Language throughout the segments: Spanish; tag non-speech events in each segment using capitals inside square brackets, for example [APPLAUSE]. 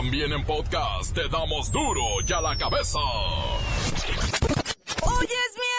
También en podcast te damos duro y a la cabeza. Es miércoles.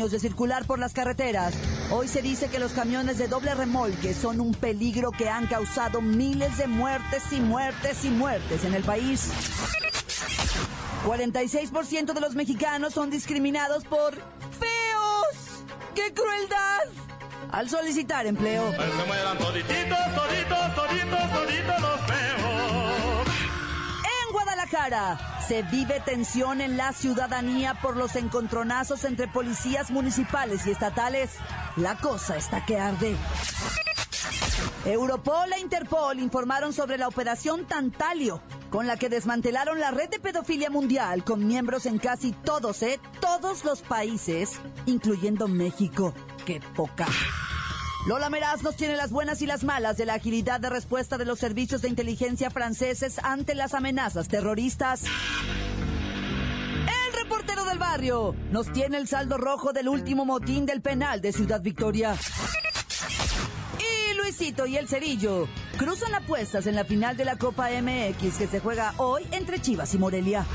Años de circular por las carreteras, hoy se dice que los camiones de doble remolque son un peligro que han causado miles de muertes y muertes y muertes en el país. 46% de los mexicanos son discriminados por feos. ¡Qué crueldad! Al solicitar empleo. Pues se mueran todititos, toditos, toditos, toditos los feos. En Guadalajara se vive tensión en la ciudadanía por los encontronazos entre policías municipales y estatales. La cosa está que arde. Europol e Interpol informaron sobre la operación Tantalio, con la que desmantelaron la red de pedofilia mundial con miembros en casi todos, ¿eh? Todos los países, incluyendo México. ¡Qué poca! Lola Meraz nos tiene las buenas y las malas de la agilidad de respuesta de los servicios de inteligencia franceses ante las amenazas terroristas. El reportero del barrio nos tiene el saldo rojo del último motín del penal de Ciudad Victoria. Y Luisito y el Cerillo cruzan apuestas en la final de la Copa MX que se juega hoy entre Chivas y Morelia.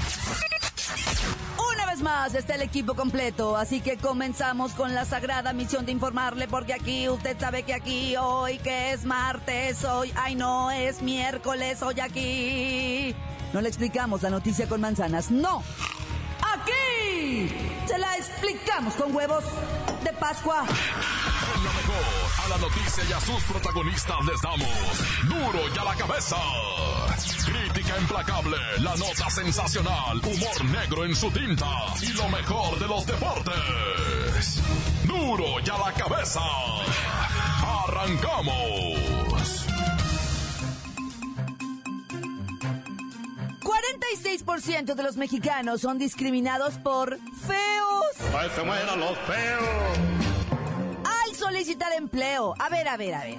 Más está el equipo completo, así que comenzamos con la sagrada misión de informarle, porque aquí usted sabe que aquí hoy que es martes, hoy, ay no, es miércoles, hoy aquí. No le explicamos la noticia con manzanas, no. Aquí se la explicamos con huevos de Pascua. A la noticia y a sus protagonistas les damos duro y a la cabeza. Crítica implacable, la nota sensacional, humor negro en su tinta y lo mejor de los deportes. Duro y a la cabeza. Arrancamos. 46% de los mexicanos son discriminados por feos Pues se mueran los feos. Solicitar empleo. A ver, a ver, a ver.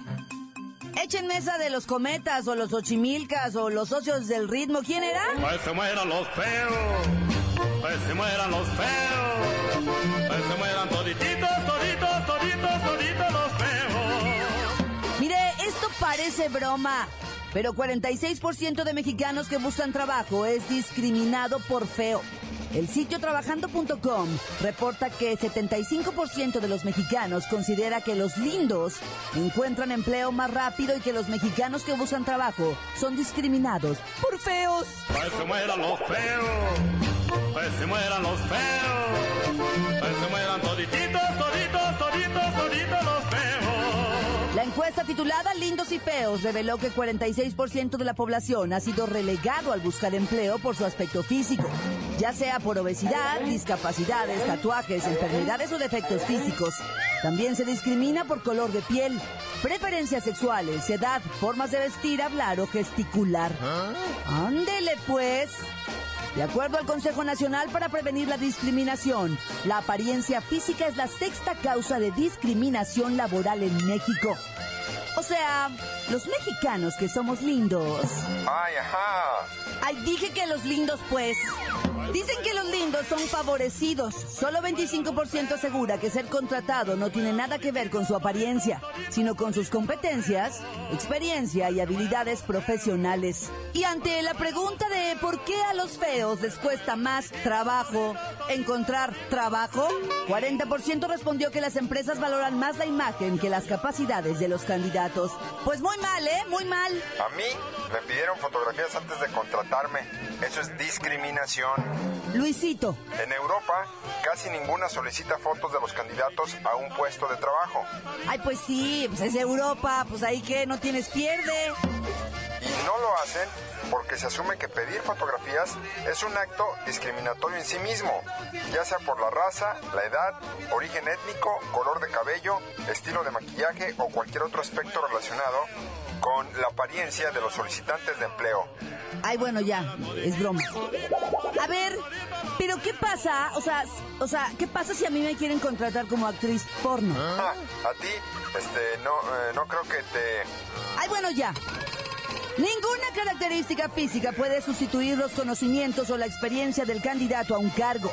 Echen mesa de los cometas o los ochimilcas o los socios del ritmo. ¿Quién era? Pues se mueran los feos. Pues se mueran los feos. Pues se mueran todititos, toditos, toditos, toditos los feos. Mire, esto parece broma, pero 46% de mexicanos que buscan trabajo es discriminado por feo. El sitio trabajando.com reporta que 75% de los mexicanos considera que los lindos encuentran empleo más rápido y que los mexicanos que buscan trabajo son discriminados por feos. Pues se mueran los feos. Pues se mueran los feos. Encuesta titulada Lindos y Feos reveló que 46% de la población ha sido relegado al buscar empleo por su aspecto físico, ya sea por obesidad, discapacidades, tatuajes, enfermedades o defectos físicos. También se discrimina por color de piel, preferencias sexuales, edad, formas de vestir, hablar o gesticular. Ándele pues. De acuerdo al Consejo Nacional para Prevenir la Discriminación, la apariencia física es la sexta causa de discriminación laboral en México. O sea, los mexicanos que somos lindos. Ay, ajá. Ay, dije que los lindos, pues. Dicen que los lindos son favorecidos. Solo 25% asegura que ser contratado no tiene nada que ver con su apariencia, sino con sus competencias, experiencia y habilidades profesionales. Y ante la pregunta de por qué a los feos les cuesta más trabajo encontrar trabajo, 40% respondió que las empresas valoran más la imagen que las capacidades de los candidatos. Pues muy mal, ¿eh? Muy mal. A mí me pidieron fotografías antes de contratarme. Eso es discriminación. Luisito, En Europa, casi ninguna solicita fotos de los candidatos a un puesto de trabajo. ay, pues sí, pues es Europa, pues ahí que no tienes pierde. Y no lo hacen porque se asume que pedir fotografías es un acto discriminatorio en sí mismo, ya sea por la raza, la edad, origen étnico, color de cabello, estilo de maquillaje o cualquier otro aspecto relacionado con la apariencia de los solicitantes de empleo. Ay, bueno, ya, es broma. A ver, pero ¿qué pasa? O sea, o sea, ¿qué pasa si a mí me quieren contratar como actriz porno? Ah, a ti, este, no, eh, no creo que te... Ay, bueno, ya. Ninguna característica física puede sustituir los conocimientos o la experiencia del candidato a un cargo.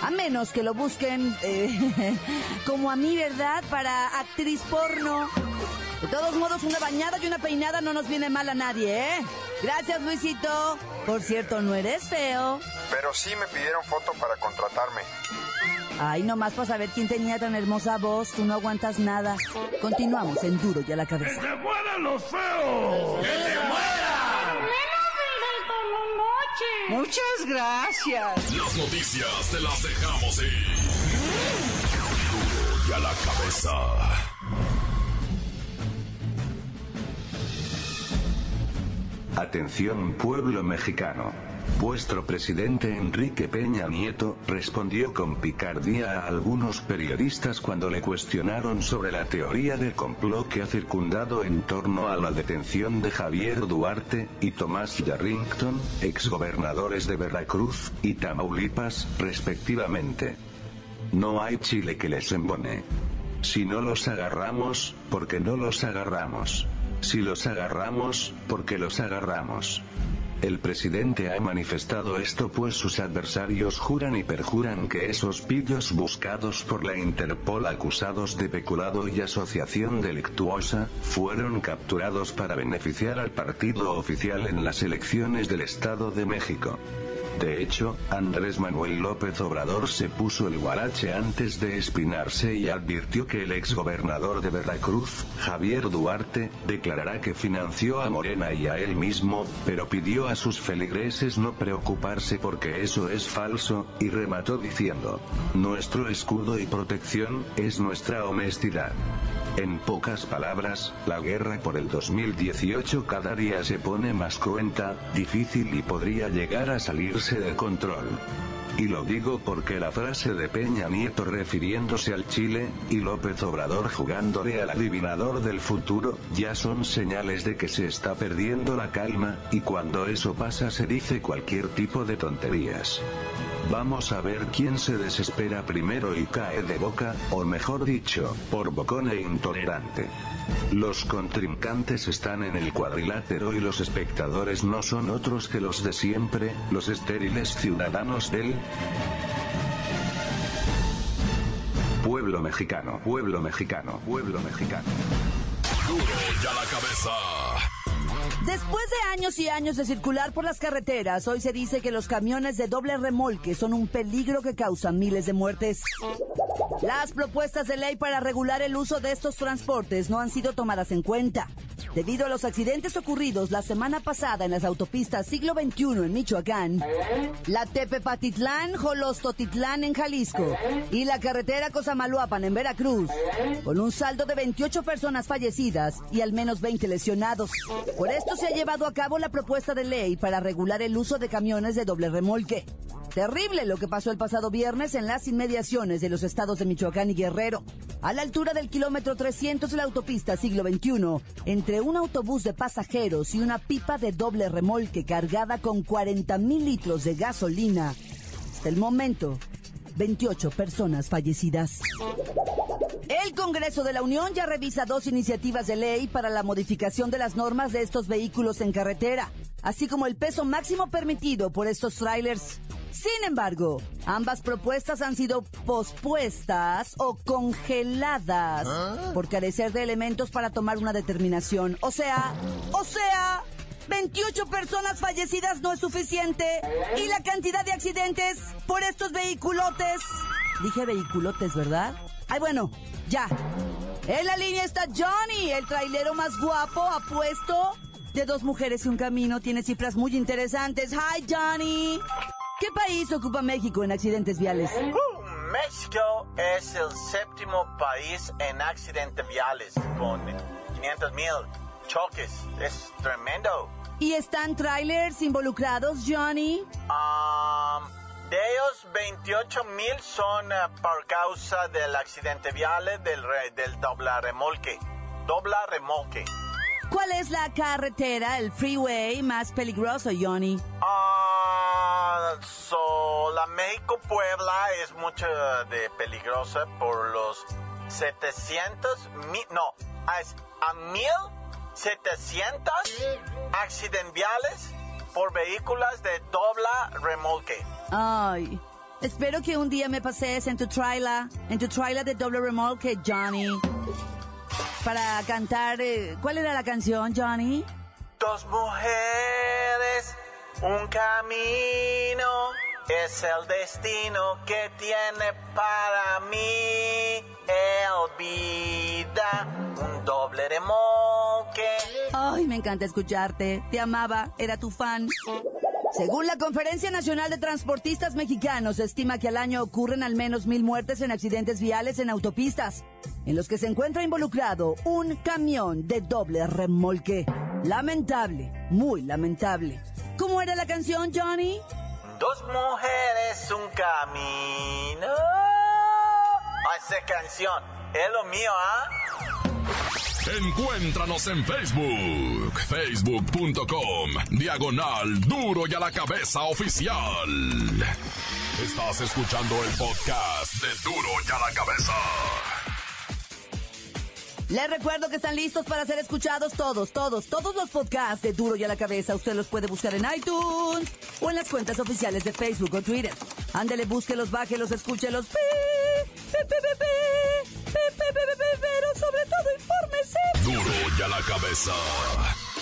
A menos que lo busquen eh, [LAUGHS] como a mí, ¿verdad? Para actriz porno. De todos modos, una bañada y una peinada no nos viene mal a nadie, ¿eh? Gracias, Luisito. Por cierto, no eres feo. Pero sí me pidieron foto para contratarme. Ay, nomás para saber quién tenía tan hermosa voz, tú no aguantas nada. Continuamos en Duro y a la cabeza. ¡Que se mueran los feos! ¡Que se mueran! Muchas gracias. Las noticias te las dejamos ir. Duro y a la cabeza. Atención pueblo mexicano. Vuestro presidente Enrique Peña Nieto respondió con picardía a algunos periodistas cuando le cuestionaron sobre la teoría del complot que ha circundado en torno a la detención de Javier Duarte y Tomás Yarrington, exgobernadores de Veracruz y Tamaulipas, respectivamente. No hay chile que les embone. Si no los agarramos, porque no los agarramos. Si los agarramos, porque los agarramos. El presidente ha manifestado esto pues sus adversarios juran y perjuran que esos pillos buscados por la Interpol acusados de peculado y asociación delictuosa, fueron capturados para beneficiar al partido oficial en las elecciones del Estado de México. De hecho, Andrés Manuel López Obrador se puso el guarache antes de espinarse y advirtió que el exgobernador de Veracruz, Javier Duarte, declarará que financió a Morena y a él mismo, pero pidió a sus feligreses no preocuparse porque eso es falso, y remató diciendo, nuestro escudo y protección, es nuestra honestidad. En pocas palabras, la guerra por el 2018 cada día se pone más cruenta, difícil y podría llegar a de control. Y lo digo porque la frase de Peña Nieto refiriéndose al Chile, y López Obrador jugándole al adivinador del futuro, ya son señales de que se está perdiendo la calma, y cuando eso pasa se dice cualquier tipo de tonterías. Vamos a ver quién se desespera primero y cae de boca, o mejor dicho, por bocón e intolerante. Los contrincantes están en el cuadrilátero y los espectadores no son otros que los de siempre, los estériles ciudadanos del pueblo mexicano, pueblo mexicano, pueblo mexicano. Duro y a la cabeza. Después de años y años de circular por las carreteras, hoy se dice que los camiones de doble remolque son un peligro que causan miles de muertes. Las propuestas de ley para regular el uso de estos transportes no han sido tomadas en cuenta. Debido a los accidentes ocurridos la semana pasada en las autopistas siglo XXI en Michoacán, la Tepepatitlán, Jolostotitlán en Jalisco y la carretera Cosamaloapan en Veracruz, con un saldo de 28 personas fallecidas y al menos 20 lesionados. Por esto se ha llevado a cabo la propuesta de ley para regular el uso de camiones de doble remolque. Terrible lo que pasó el pasado viernes en las inmediaciones de los estados de Michoacán y Guerrero. A la altura del kilómetro 300 de la autopista siglo XXI, entre un autobús de pasajeros y una pipa de doble remolque cargada con 40 mil litros de gasolina. Hasta el momento, 28 personas fallecidas. El Congreso de la Unión ya revisa dos iniciativas de ley para la modificación de las normas de estos vehículos en carretera, así como el peso máximo permitido por estos trailers. Sin embargo, ambas propuestas han sido pospuestas o congeladas por carecer de elementos para tomar una determinación. O sea, o sea, 28 personas fallecidas no es suficiente y la cantidad de accidentes por estos vehiculotes. Dije vehiculotes, ¿verdad? Ay, bueno, ya. En la línea está Johnny, el trailero más guapo, apuesto, de dos mujeres y un camino. Tiene cifras muy interesantes. Hi, Johnny. ¿Qué país ocupa México en accidentes viales? México es el séptimo país en accidentes viales con 500 mil choques. Es tremendo. ¿Y están trailers involucrados, Johnny? Um, de ellos, 28 mil son eh, por causa del accidente vial del, del dobla remolque. Dobla remolque. ¿Cuál es la carretera, el freeway más peligroso, Johnny? Ah, so, la México-Puebla es mucho de peligrosa por los 700 mil, no, es a 1700 accidentales por vehículos de dobla remolque. Ay, espero que un día me pases en tu trailer, en tu trailer de doble remolque, Johnny. Para cantar, eh, ¿cuál era la canción, Johnny? Dos mujeres, un camino, es el destino que tiene para mí. El vida, un doble remolque. Ay, me encanta escucharte. Te amaba, era tu fan. Según la Conferencia Nacional de Transportistas Mexicanos, se estima que al año ocurren al menos mil muertes en accidentes viales en autopistas, en los que se encuentra involucrado un camión de doble remolque. Lamentable, muy lamentable. ¿Cómo era la canción, Johnny? Dos mujeres, un camino. Ah, Esa canción, es lo mío, ¿ah? Encuéntranos en Facebook, facebook.com, diagonal duro y a la cabeza oficial. Estás escuchando el podcast de duro y a la cabeza. Les recuerdo que están listos para ser escuchados todos, todos, todos los podcasts de Duro y a la Cabeza. Usted los puede buscar en iTunes o en las cuentas oficiales de Facebook o Twitter. Ándele, búsquelos, bájelos, escúchelos. Pero sobre todo, infórmese. Duro y a la Cabeza.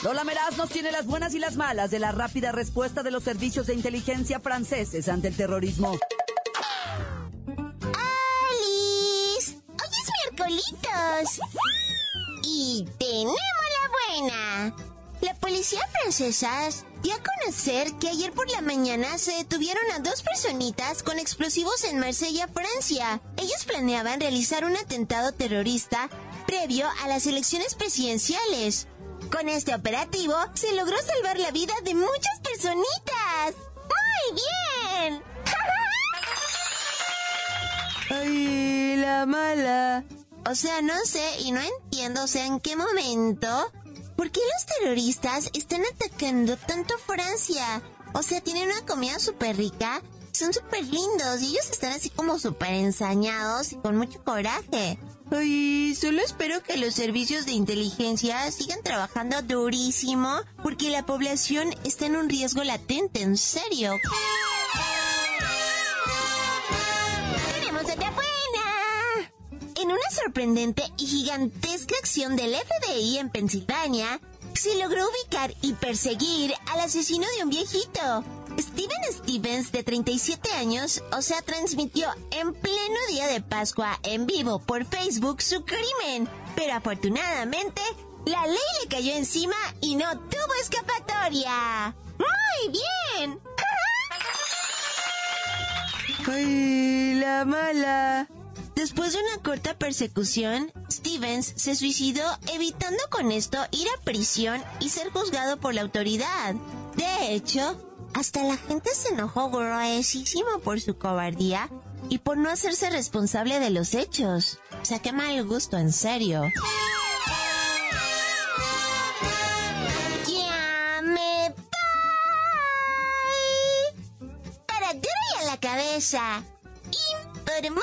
Lola Meraz nos tiene las buenas y las malas de la rápida respuesta de los servicios de inteligencia franceses ante el terrorismo. ¡Alice! ¡Hoy es miércolitos! Y tenemos la buena. La policía francesa dio a conocer que ayer por la mañana se detuvieron a dos personitas con explosivos en Marsella, Francia. Ellos planeaban realizar un atentado terrorista previo a las elecciones presidenciales. Con este operativo se logró salvar la vida de muchas personitas. ¡Muy bien! [LAUGHS] ¡Ay, la mala! O sea, no sé y no entiendo, o sea, en qué momento. ¿Por qué los terroristas están atacando tanto Francia? O sea, tienen una comida súper rica, son súper lindos y ellos están así como súper ensañados y con mucho coraje. Ay, solo espero que los servicios de inteligencia sigan trabajando durísimo porque la población está en un riesgo latente, en serio. En una sorprendente y gigantesca acción del FBI en Pensilvania, se logró ubicar y perseguir al asesino de un viejito. Steven Stevens, de 37 años, o sea, transmitió en pleno día de Pascua en vivo por Facebook su crimen. Pero afortunadamente, la ley le cayó encima y no tuvo escapatoria. ¡Muy bien! ¡Ay, la mala! Después de una corta persecución, Stevens se suicidó evitando con esto ir a prisión y ser juzgado por la autoridad. De hecho, hasta la gente se enojó gruesísimo por su cobardía y por no hacerse responsable de los hechos. O sea, qué mal gusto, en serio. Ya me voy. Para a la cabeza. Informó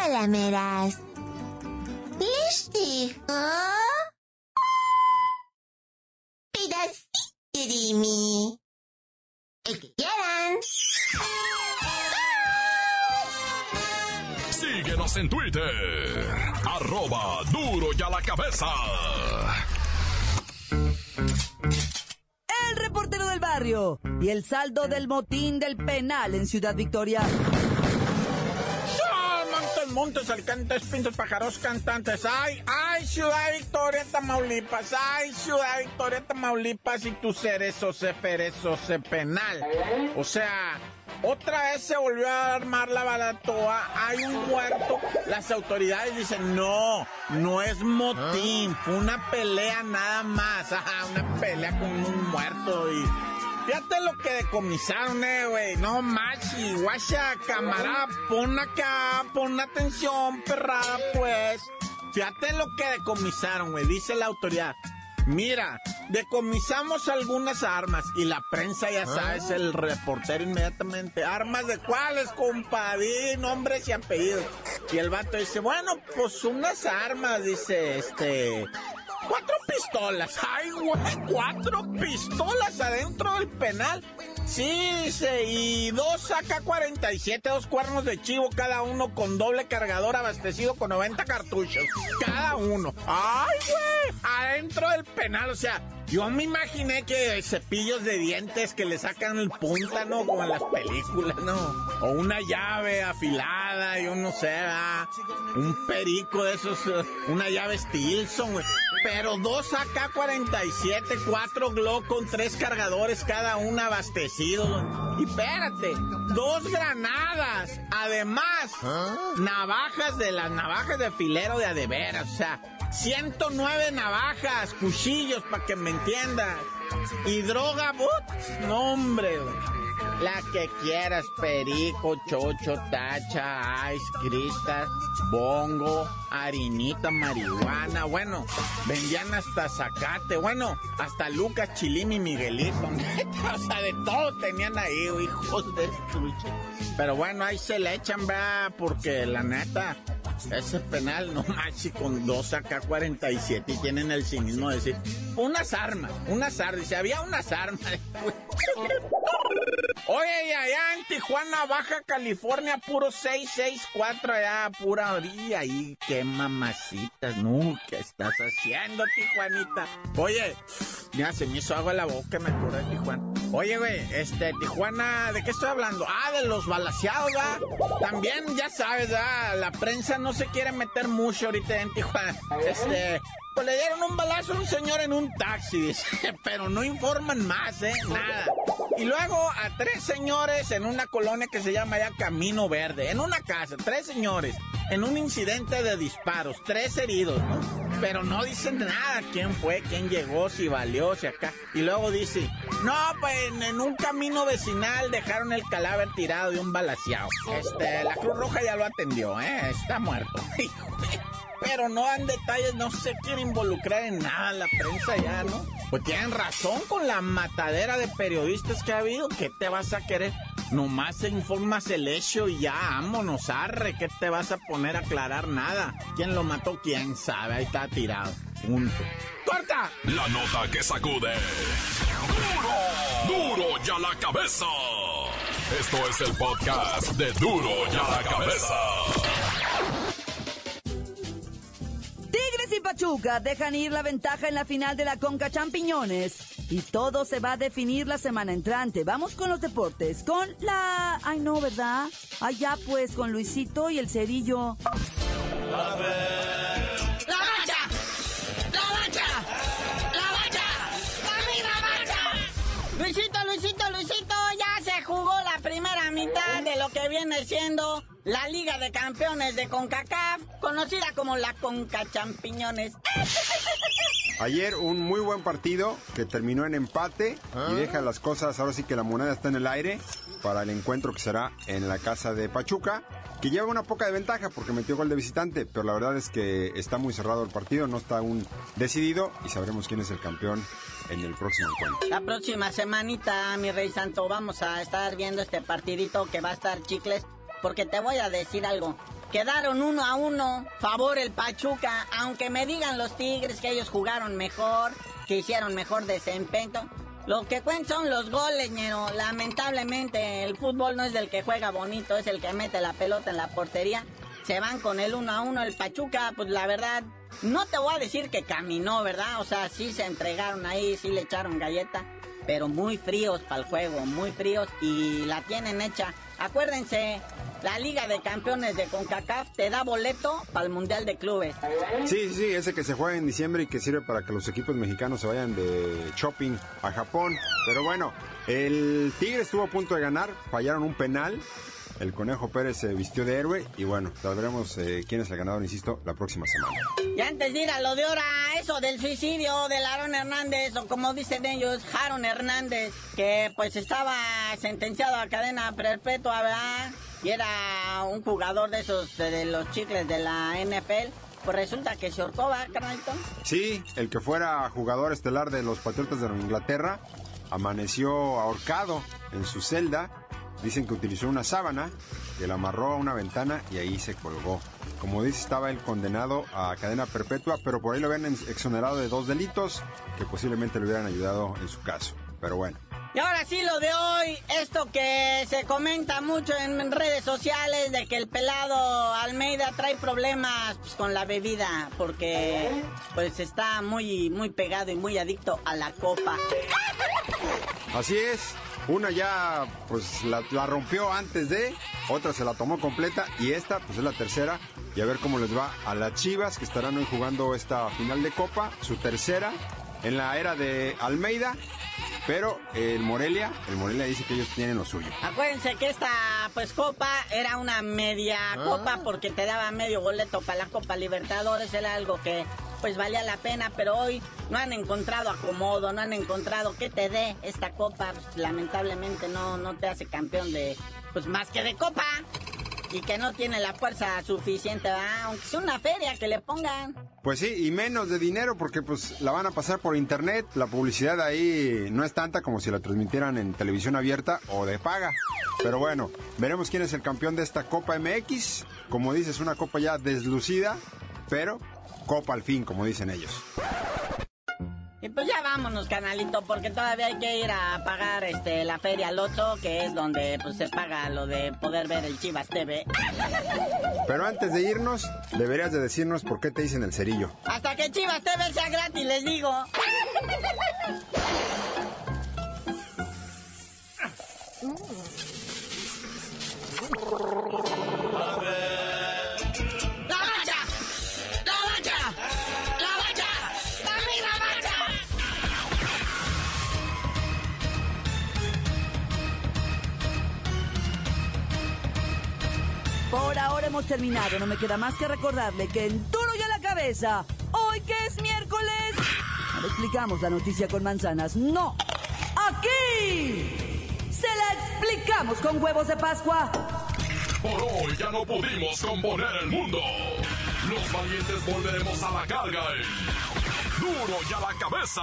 Lola Meras. Les dijo... Pedacito de mí. El que quieran. Síguenos en Twitter, arroba duro y a la cabeza. El reportero del barrio y el saldo del motín del penal en Ciudad Victoria. ¡Ah, Montes, alicantes, pintos, pájaros, cantantes. ¡Ay, ay, Ciudad Victoria, Tamaulipas! ¡Ay, Ciudad Victoria, Tamaulipas! Y tu cerezo, se ferezo, se penal. O sea, Otra vez se volvió a armar la balatoa, hay un muerto. Las autoridades dicen, no, no es motín, fue una pelea nada más. Ajá, una pelea con un muerto y... Fíjate lo que decomisaron, eh, güey. No machi, guacha, camarada, pon acá, pon atención, perrada, pues. Fíjate lo que decomisaron, güey, dice la autoridad. Mira, decomisamos algunas armas y la prensa, ya sabes, el reportero inmediatamente. ¿Armas de cuáles, compadre? Nombres y apellidos. Y el vato dice, bueno, pues unas armas, dice, este... Cuatro pistolas. Ay, güey, cuatro pistolas adentro del penal. Sí, dice, y dos AK-47, dos cuernos de chivo, cada uno con doble cargador abastecido con 90 cartuchos. Cada uno. ¡Ay, güey! Adentro del penal, o sea, yo me imaginé que cepillos de dientes que le sacan el punta, ¿no? Como en las películas, ¿no? O una llave afilada, yo no sé, ¿verdad? Un perico de esos, eh, una llave Stilson, güey. Pero dos AK-47, cuatro Glock con tres cargadores cada uno abastecidos. Y espérate, dos granadas. Además, navajas de las navajas de filero de adeveras. O sea, 109 navajas, cuchillos, para que me entiendas. Y droga, but, no hombre. La que quieras, perico, chocho, tacha, ice, cristal, bongo, harinita, marihuana, bueno, vendían hasta zacate, bueno, hasta Lucas, Chilín y Miguelito, [LAUGHS] o sea, de todo tenían ahí, hijos de. Pero bueno, ahí se le echan, va, porque la neta, ese penal no machi con dos AK-47 y tienen el cinismo de decir, unas armas, unas armas, dice, había unas armas. [LAUGHS] Oye, allá en Tijuana, Baja California, puro 664, allá, pura orilla, ahí, qué mamacitas, no, ¿qué estás haciendo, Tijuanita? Oye, ya se me hizo agua la boca, me acordé de Tijuana. Oye, güey, este, Tijuana, ¿de qué estoy hablando? Ah, de los balaseados, ¿verdad? También, ya sabes, ¿verdad? La prensa no se quiere meter mucho ahorita en Tijuana. Este, le dieron un balazo a un señor en un taxi, dice, [LAUGHS] pero no informan más, ¿eh? Nada. Y luego a tres señores en una colonia que se llama ya Camino Verde, en una casa, tres señores, en un incidente de disparos, tres heridos. Pero no dicen nada quién fue, quién llegó, si valió, si acá. Y luego dice, no, pues en un camino vecinal dejaron el cadáver tirado de un balaseado. Este, la Cruz Roja ya lo atendió, ¿eh? Está muerto. [LAUGHS] pero no dan detalles, no se quiere involucrar en nada la prensa ya, ¿no? Pues tienen razón con la matadera de periodistas que ha habido, ¿qué te vas a querer? Nomás se informas el hecho y ya, vámonos, arre, ¿qué te vas a poner a aclarar nada? ¿Quién lo mató? ¿Quién sabe? Ahí está tirado. Punto. ¡Corta! La nota que sacude. ¡Duro! ¡Duro ya la cabeza! Esto es el podcast de Duro ya la cabeza. Pachuca dejan ir la ventaja en la final de la Conca Champiñones. Y todo se va a definir la semana entrante. Vamos con los deportes. Con la... Ay, no, ¿verdad? Allá pues, con Luisito y el cerillo. ¡La mancha! ¡La mancha! ¡La mancha! ¡La mancha! Luisito, Luisito, Luisito, ya se jugó la primera mitad de lo que viene siendo la Liga de Campeones de CONCACAF, conocida como la Conca Champiñones. Ayer un muy buen partido que terminó en empate y deja las cosas, ahora sí que la moneda está en el aire para el encuentro que será en la casa de Pachuca, que lleva una poca de ventaja porque metió gol de visitante, pero la verdad es que está muy cerrado el partido, no está aún decidido y sabremos quién es el campeón en el próximo encuentro. La próxima semanita, mi rey santo, vamos a estar viendo este partidito que va a estar chicles, porque te voy a decir algo. Quedaron uno a uno, favor el Pachuca, aunque me digan los Tigres que ellos jugaron mejor, que hicieron mejor desempeño. Lo que cuentan son los goles, ñero. Lamentablemente, el fútbol no es del que juega bonito, es el que mete la pelota en la portería. Se van con el uno a uno. El Pachuca, pues la verdad, no te voy a decir que caminó, ¿verdad? O sea, sí se entregaron ahí, sí le echaron galleta. pero muy fríos para el juego, muy fríos y la tienen hecha. Acuérdense, la Liga de Campeones de CONCACAF te da boleto para el Mundial de Clubes. Sí, sí, sí, ese que se juega en diciembre y que sirve para que los equipos mexicanos se vayan de shopping a Japón. Pero bueno, el Tigre estuvo a punto de ganar, fallaron un penal. El Conejo Pérez se vistió de héroe y bueno, sabremos eh, quién es el ganador, insisto, la próxima semana. Y antes de ir a lo de ahora, eso del suicidio de Aaron Hernández, o como dicen ellos, Jaron Hernández, que pues estaba sentenciado a cadena perpetua, ¿verdad? Y era un jugador de esos, de los chicles de la NFL. Pues resulta que se ahorcó, ¿va, carnalito? Sí, el que fuera jugador estelar de los Patriotas de Inglaterra amaneció ahorcado en su celda. Dicen que utilizó una sábana, que la amarró a una ventana y ahí se colgó. Como dice, estaba él condenado a cadena perpetua, pero por ahí lo habían exonerado de dos delitos que posiblemente le hubieran ayudado en su caso. Pero bueno. Y ahora sí lo de hoy, esto que se comenta mucho en redes sociales de que el pelado Almeida trae problemas pues, con la bebida porque pues está muy muy pegado y muy adicto a la copa. Así es, una ya pues la, la, rompió antes de, otra se la tomó completa y esta pues es la tercera. Y a ver cómo les va a las Chivas que estarán hoy jugando esta final de copa, su tercera en la era de Almeida. Pero el Morelia, el Morelia dice que ellos tienen lo suyo. Acuérdense que esta pues copa era una media copa porque te daba medio boleto para la Copa Libertadores, era algo que pues valía la pena, pero hoy no han encontrado acomodo, no han encontrado que te dé esta copa, pues, lamentablemente no, no te hace campeón de pues más que de copa y que no tiene la fuerza suficiente, aunque sea una feria que le pongan. Pues sí, y menos de dinero porque pues la van a pasar por internet, la publicidad ahí no es tanta como si la transmitieran en televisión abierta o de paga. Pero bueno, veremos quién es el campeón de esta Copa MX. Como dices, una copa ya deslucida, pero copa al fin, como dicen ellos. Y pues ya vámonos, canalito, porque todavía hay que ir a pagar este la feria al 8, que es donde pues se paga lo de poder ver el Chivas TV. Pero antes de irnos, deberías de decirnos por qué te dicen el cerillo. Hasta que Chivas TV sea gratis, les digo. Hemos terminado. No me queda más que recordarle que en Duro y a la cabeza, hoy que es miércoles, no explicamos la noticia con manzanas. No. Aquí se la explicamos con huevos de Pascua. Por hoy ya no pudimos componer el mundo. Los valientes volveremos a la carga. en Duro y a la cabeza.